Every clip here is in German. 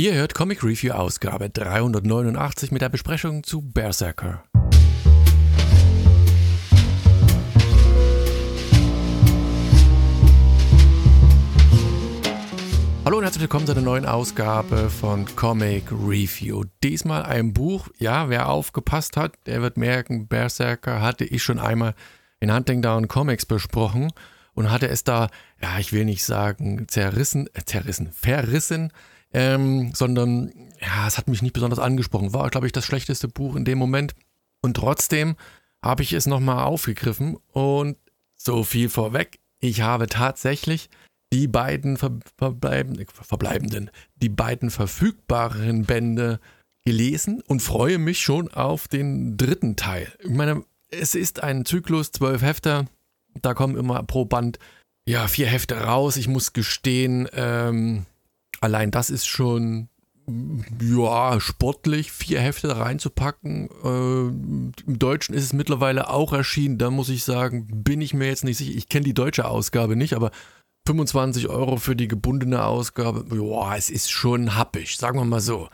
Ihr hört Comic Review Ausgabe 389 mit der Besprechung zu Berserker. Hallo und herzlich willkommen zu einer neuen Ausgabe von Comic Review. Diesmal ein Buch, ja, wer aufgepasst hat, der wird merken, Berserker hatte ich schon einmal in Hunting Down Comics besprochen und hatte es da, ja, ich will nicht sagen zerrissen, äh, zerrissen, verrissen, ähm, sondern ja, es hat mich nicht besonders angesprochen. War, glaube ich, das schlechteste Buch in dem Moment. Und trotzdem habe ich es nochmal aufgegriffen und so viel vorweg. Ich habe tatsächlich die beiden ver verbleibenden, verbleibenden, die beiden verfügbaren Bände gelesen und freue mich schon auf den dritten Teil. Ich meine, es ist ein Zyklus, zwölf Hefter. Da kommen immer pro Band ja vier Hefte raus. Ich muss gestehen, ähm, allein das ist schon ja, sportlich, vier Hefte reinzupacken. Äh, Im Deutschen ist es mittlerweile auch erschienen. Da muss ich sagen, bin ich mir jetzt nicht sicher. Ich kenne die deutsche Ausgabe nicht, aber 25 Euro für die gebundene Ausgabe, ja, es ist schon happig, sagen wir mal so.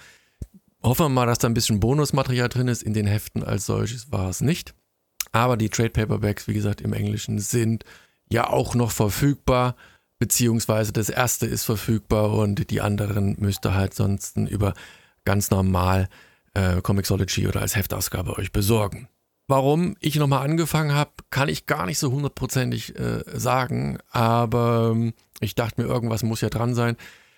Hoffen wir mal, dass da ein bisschen Bonusmaterial drin ist. In den Heften als solches war es nicht. Aber die Trade Paperbacks, wie gesagt, im Englischen sind ja auch noch verfügbar beziehungsweise das erste ist verfügbar und die anderen müsst ihr halt sonst über ganz normal äh, Comixology oder als Heftausgabe euch besorgen. Warum ich nochmal angefangen habe, kann ich gar nicht so hundertprozentig äh, sagen, aber ähm, ich dachte mir, irgendwas muss ja dran sein.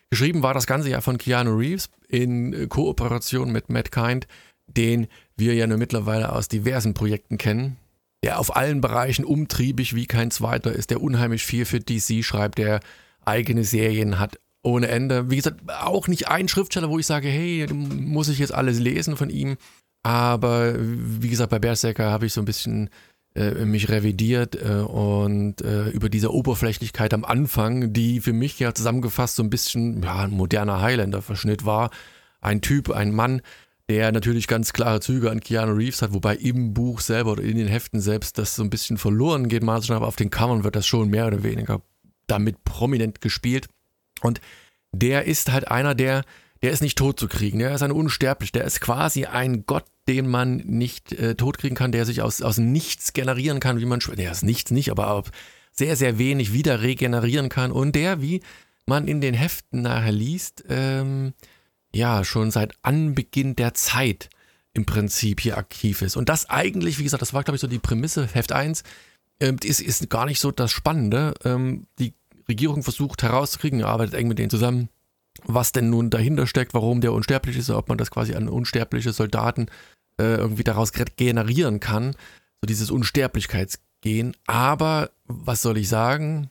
Geschrieben war das Ganze ja von Keanu Reeves in äh, Kooperation mit Matt Kind, den wir ja nur mittlerweile aus diversen Projekten kennen der auf allen Bereichen umtriebig wie kein zweiter ist, der unheimlich viel für DC schreibt, der eigene Serien hat ohne Ende. Wie gesagt, auch nicht ein Schriftsteller, wo ich sage, hey, muss ich jetzt alles lesen von ihm. Aber wie gesagt, bei Berserker habe ich so ein bisschen äh, mich revidiert äh, und äh, über diese Oberflächlichkeit am Anfang, die für mich ja zusammengefasst so ein bisschen ja, ein moderner Highlander-Verschnitt war. Ein Typ, ein Mann, der natürlich ganz klare Züge an Keanu Reeves hat, wobei im Buch selber oder in den Heften selbst das so ein bisschen verloren geht, manchmal, aber auf den Covern wird das schon mehr oder weniger damit prominent gespielt. Und der ist halt einer, der, der ist nicht tot zu kriegen, der ist ein unsterblich, der ist quasi ein Gott, den man nicht äh, totkriegen kann, der sich aus, aus nichts generieren kann, wie man, der ist nichts nicht, aber sehr, sehr wenig wieder regenerieren kann und der, wie man in den Heften nachher liest, ähm, ja, schon seit Anbeginn der Zeit im Prinzip hier aktiv ist. Und das eigentlich, wie gesagt, das war, glaube ich, so die Prämisse, Heft 1, äh, ist, ist gar nicht so das Spannende. Ähm, die Regierung versucht herauszukriegen, arbeitet eng mit denen zusammen, was denn nun dahinter steckt, warum der unsterblich ist, ob man das quasi an unsterbliche Soldaten äh, irgendwie daraus generieren kann. So dieses Unsterblichkeitsgehen. Aber was soll ich sagen?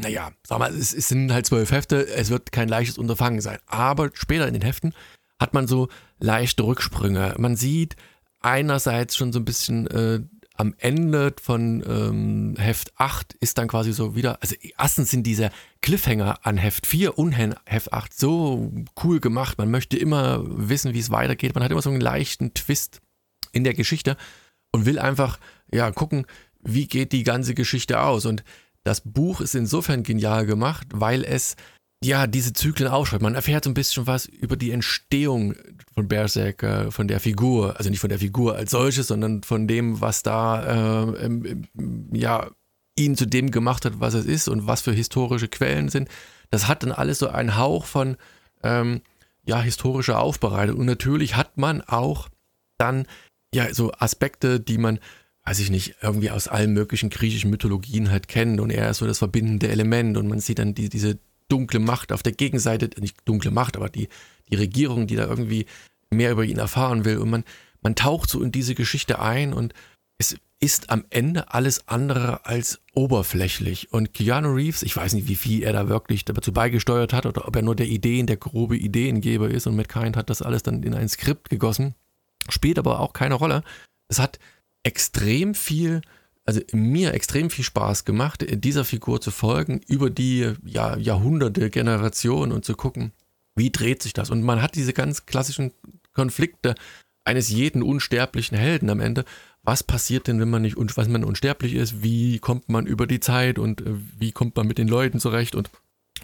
Naja, sag mal, es, es, sind halt zwölf Hefte, es wird kein leichtes Unterfangen sein. Aber später in den Heften hat man so leichte Rücksprünge. Man sieht einerseits schon so ein bisschen äh, am Ende von ähm, Heft 8 ist dann quasi so wieder, also erstens sind diese Cliffhanger an Heft 4 und Heft 8 so cool gemacht. Man möchte immer wissen, wie es weitergeht. Man hat immer so einen leichten Twist in der Geschichte und will einfach, ja, gucken, wie geht die ganze Geschichte aus. Und das Buch ist insofern genial gemacht, weil es ja diese Zyklen aufschreibt. Man erfährt so ein bisschen was über die Entstehung von Berserker, von der Figur, also nicht von der Figur als solches, sondern von dem, was da äh, ähm, ja ihn zu dem gemacht hat, was es ist und was für historische Quellen sind. Das hat dann alles so einen Hauch von ähm, ja historischer Aufbereitung und natürlich hat man auch dann ja so Aspekte, die man weiß ich nicht, irgendwie aus allen möglichen griechischen Mythologien halt kennt und er ist so das verbindende Element und man sieht dann die, diese dunkle Macht auf der Gegenseite, nicht dunkle Macht, aber die, die Regierung, die da irgendwie mehr über ihn erfahren will und man, man taucht so in diese Geschichte ein und es ist am Ende alles andere als oberflächlich. Und Keanu Reeves, ich weiß nicht, wie viel er da wirklich dazu beigesteuert hat oder ob er nur der Ideen, der grobe Ideengeber ist und Matt Kind hat das alles dann in ein Skript gegossen, spielt aber auch keine Rolle. Es hat extrem viel, also mir extrem viel Spaß gemacht, dieser Figur zu folgen, über die ja, Jahrhunderte, Generationen und zu gucken, wie dreht sich das. Und man hat diese ganz klassischen Konflikte eines jeden unsterblichen Helden am Ende. Was passiert denn, wenn man nicht, was man unsterblich ist? Wie kommt man über die Zeit und äh, wie kommt man mit den Leuten zurecht und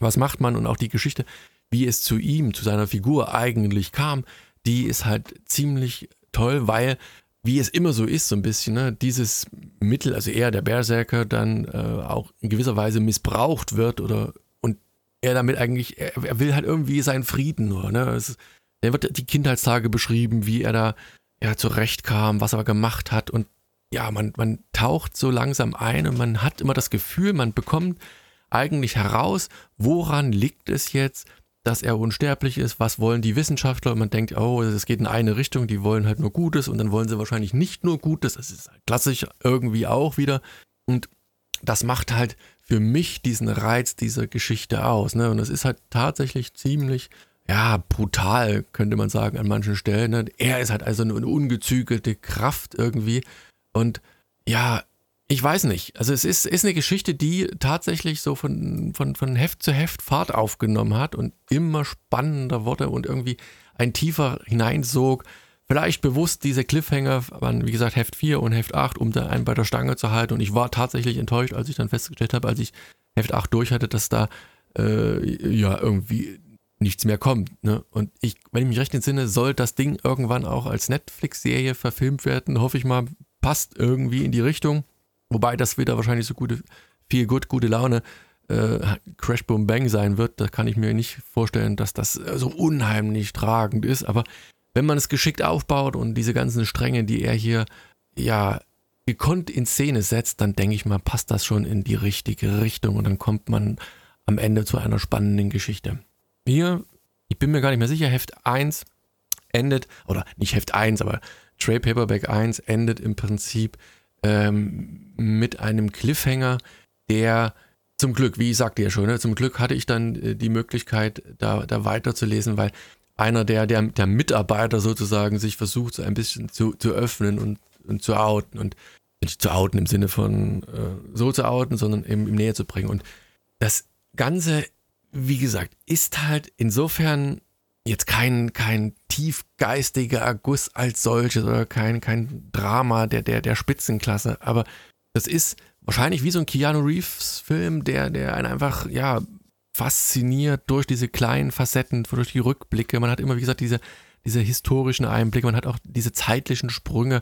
was macht man? Und auch die Geschichte, wie es zu ihm, zu seiner Figur eigentlich kam, die ist halt ziemlich toll, weil, wie es immer so ist, so ein bisschen, ne, dieses Mittel, also er, der Berserker, dann äh, auch in gewisser Weise missbraucht wird oder und er damit eigentlich, er, er will halt irgendwie seinen Frieden nur, ne? Es, da wird die Kindheitstage beschrieben, wie er da ja zurechtkam, was er gemacht hat und ja, man, man taucht so langsam ein und man hat immer das Gefühl, man bekommt eigentlich heraus, woran liegt es jetzt, dass er unsterblich ist, was wollen die Wissenschaftler und man denkt, oh, es geht in eine Richtung, die wollen halt nur Gutes und dann wollen sie wahrscheinlich nicht nur Gutes, das ist halt klassisch irgendwie auch wieder und das macht halt für mich diesen Reiz dieser Geschichte aus, ne? und es ist halt tatsächlich ziemlich ja, brutal, könnte man sagen, an manchen Stellen. Ne? Er ist halt also eine ungezügelte Kraft irgendwie. Und ja, ich weiß nicht. Also es ist, ist eine Geschichte, die tatsächlich so von, von, von Heft zu Heft Fahrt aufgenommen hat und immer spannender wurde und irgendwie ein tiefer hineinsog. Vielleicht bewusst diese Cliffhanger waren, wie gesagt, Heft 4 und Heft 8, um da einen bei der Stange zu halten. Und ich war tatsächlich enttäuscht, als ich dann festgestellt habe, als ich Heft 8 durch hatte, dass da äh, ja irgendwie nichts mehr kommt. Ne? Und ich, wenn ich mich recht entsinne, soll das Ding irgendwann auch als Netflix-Serie verfilmt werden. Hoffe ich mal, passt irgendwie in die Richtung. Wobei das wieder wahrscheinlich so gute, viel gut, gute Laune äh, Crash Boom Bang sein wird. Da kann ich mir nicht vorstellen, dass das so unheimlich tragend ist. Aber wenn man es geschickt aufbaut und diese ganzen Stränge, die er hier ja gekonnt in Szene setzt, dann denke ich mal, passt das schon in die richtige Richtung und dann kommt man am Ende zu einer spannenden Geschichte. Hier, ich bin mir gar nicht mehr sicher, Heft 1 endet, oder nicht Heft 1, aber Trade Paperback 1 endet im Prinzip ähm, mit einem Cliffhanger, der zum Glück, wie ich sagte ja schon, ne, zum Glück hatte ich dann äh, die Möglichkeit, da, da weiterzulesen, weil einer der, der, der Mitarbeiter sozusagen sich versucht, so ein bisschen zu, zu öffnen und, und zu outen und nicht zu outen im Sinne von äh, so zu outen, sondern eben im Nähe zu bringen. Und das Ganze wie gesagt, ist halt insofern jetzt kein, kein tiefgeistiger Guss als solches oder kein, kein Drama der, der, der Spitzenklasse, aber das ist wahrscheinlich wie so ein Keanu Reeves-Film, der, der einen einfach, ja, fasziniert durch diese kleinen Facetten, durch die Rückblicke. Man hat immer, wie gesagt, diese, diese historischen Einblicke, man hat auch diese zeitlichen Sprünge,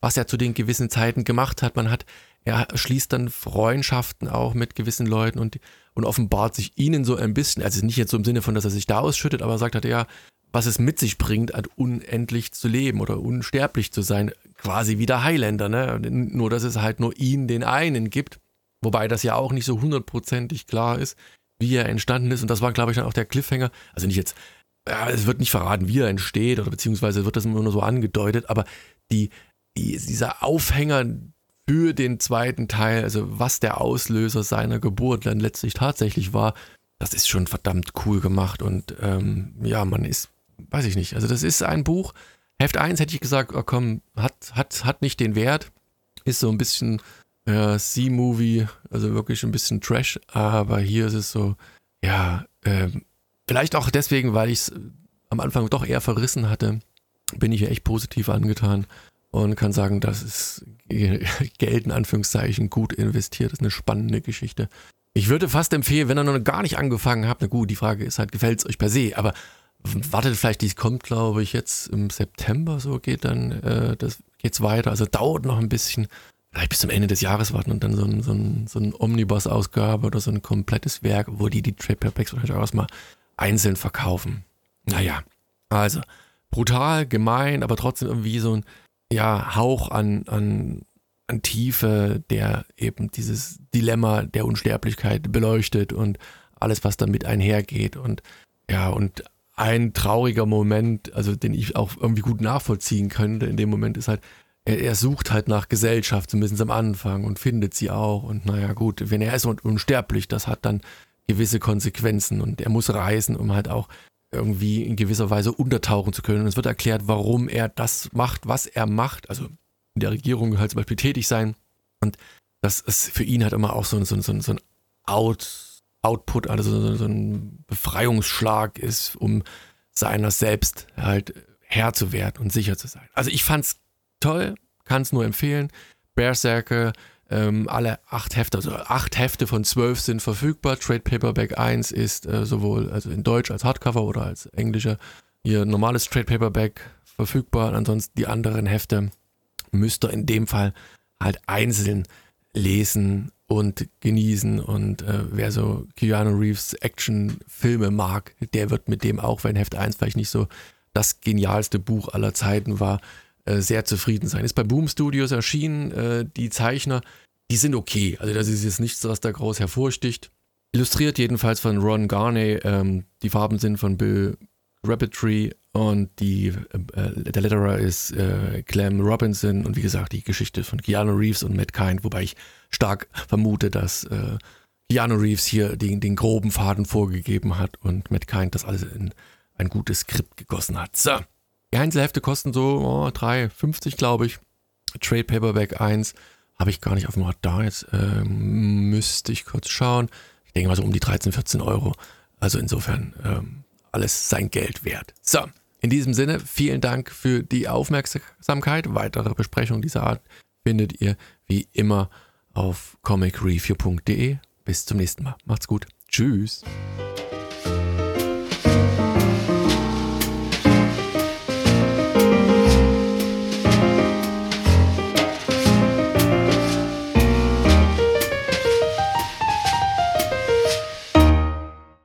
was er zu den gewissen Zeiten gemacht hat. Man hat, er schließt dann Freundschaften auch mit gewissen Leuten und und offenbart sich ihnen so ein bisschen, also nicht jetzt so im Sinne von, dass er sich da ausschüttet, aber sagt halt ja, was es mit sich bringt, halt unendlich zu leben oder unsterblich zu sein, quasi wie der Highlander, ne? Nur, dass es halt nur ihn, den einen gibt, wobei das ja auch nicht so hundertprozentig klar ist, wie er entstanden ist. Und das war, glaube ich, dann auch der Cliffhanger, also nicht jetzt, ja, es wird nicht verraten, wie er entsteht oder beziehungsweise wird das immer nur so angedeutet, aber die, die dieser Aufhänger, für den zweiten Teil, also was der Auslöser seiner Geburt dann letztlich tatsächlich war, das ist schon verdammt cool gemacht und ähm, ja, man ist, weiß ich nicht, also das ist ein Buch, Heft 1 hätte ich gesagt, oh komm, hat, hat, hat nicht den Wert, ist so ein bisschen äh, C-Movie, also wirklich ein bisschen Trash, aber hier ist es so, ja, äh, vielleicht auch deswegen, weil ich es am Anfang doch eher verrissen hatte, bin ich ja echt positiv angetan und kann sagen, das ist Geld in Anführungszeichen gut investiert. Das ist eine spannende Geschichte. Ich würde fast empfehlen, wenn ihr noch gar nicht angefangen habt, na gut, die Frage ist halt, gefällt es euch per se, aber wartet vielleicht, die kommt, glaube ich, jetzt im September, so geht dann, äh, das geht's weiter. Also dauert noch ein bisschen, vielleicht bis zum Ende des Jahres warten und dann so ein, so ein, so ein Omnibus-Ausgabe oder so ein komplettes Werk, wo die die Trade Paperbacks wahrscheinlich auch erstmal einzeln verkaufen. Naja, also brutal, gemein, aber trotzdem irgendwie so ein ja, Hauch an, an, an Tiefe, der eben dieses Dilemma der Unsterblichkeit beleuchtet und alles, was damit einhergeht. Und ja, und ein trauriger Moment, also den ich auch irgendwie gut nachvollziehen könnte in dem Moment, ist halt, er, er sucht halt nach Gesellschaft, zumindest am Anfang, und findet sie auch. Und naja, gut, wenn er ist unsterblich, das hat dann gewisse Konsequenzen und er muss reisen, um halt auch irgendwie in gewisser Weise untertauchen zu können. Und es wird erklärt, warum er das macht, was er macht. Also in der Regierung halt zum Beispiel tätig sein. Und das ist für ihn halt immer auch so, so, so, so ein Out, Output, also so, so ein Befreiungsschlag ist, um seiner selbst halt Herr zu werden und sicher zu sein. Also ich fand's toll, kann es nur empfehlen. Berserker, Ähm, alle acht Hefte, also acht Hefte von zwölf sind verfügbar. Trade Paperback 1 ist äh, sowohl also in Deutsch als Hardcover oder als englischer hier normales Trade Paperback verfügbar. ansonsten die anderen Hefte müsst ihr in dem Fall halt einzeln lesen und genießen. Und äh, wer so Keanu Reeves Actionfilme mag, der wird mit dem auch, wenn Heft 1 vielleicht nicht so das genialste Buch aller Zeiten war, sehr zufrieden sein. Ist bei Boom Studios erschienen. Äh, die Zeichner, die sind okay. Also das ist jetzt nichts, was da groß hervorsticht. Illustriert jedenfalls von Ron Garney. Ähm, die Farben sind von Bill Rabbitry und die, äh, der Letterer ist äh, Clem Robinson und wie gesagt die Geschichte von Keanu Reeves und Matt Kind, wobei ich stark vermute, dass äh, Keanu Reeves hier den, den groben Faden vorgegeben hat und Matt Kind das alles in ein gutes Skript gegossen hat. So, die Einzelhefte kosten so oh, 3,50 glaube ich. Trade Paperback 1 habe ich gar nicht auf dem Radar. Jetzt ähm, müsste ich kurz schauen. Ich denke mal so um die 13, 14 Euro. Also insofern ähm, alles sein Geld wert. So, in diesem Sinne, vielen Dank für die Aufmerksamkeit. Weitere Besprechungen dieser Art findet ihr wie immer auf comicreview.de. Bis zum nächsten Mal. Macht's gut. Tschüss.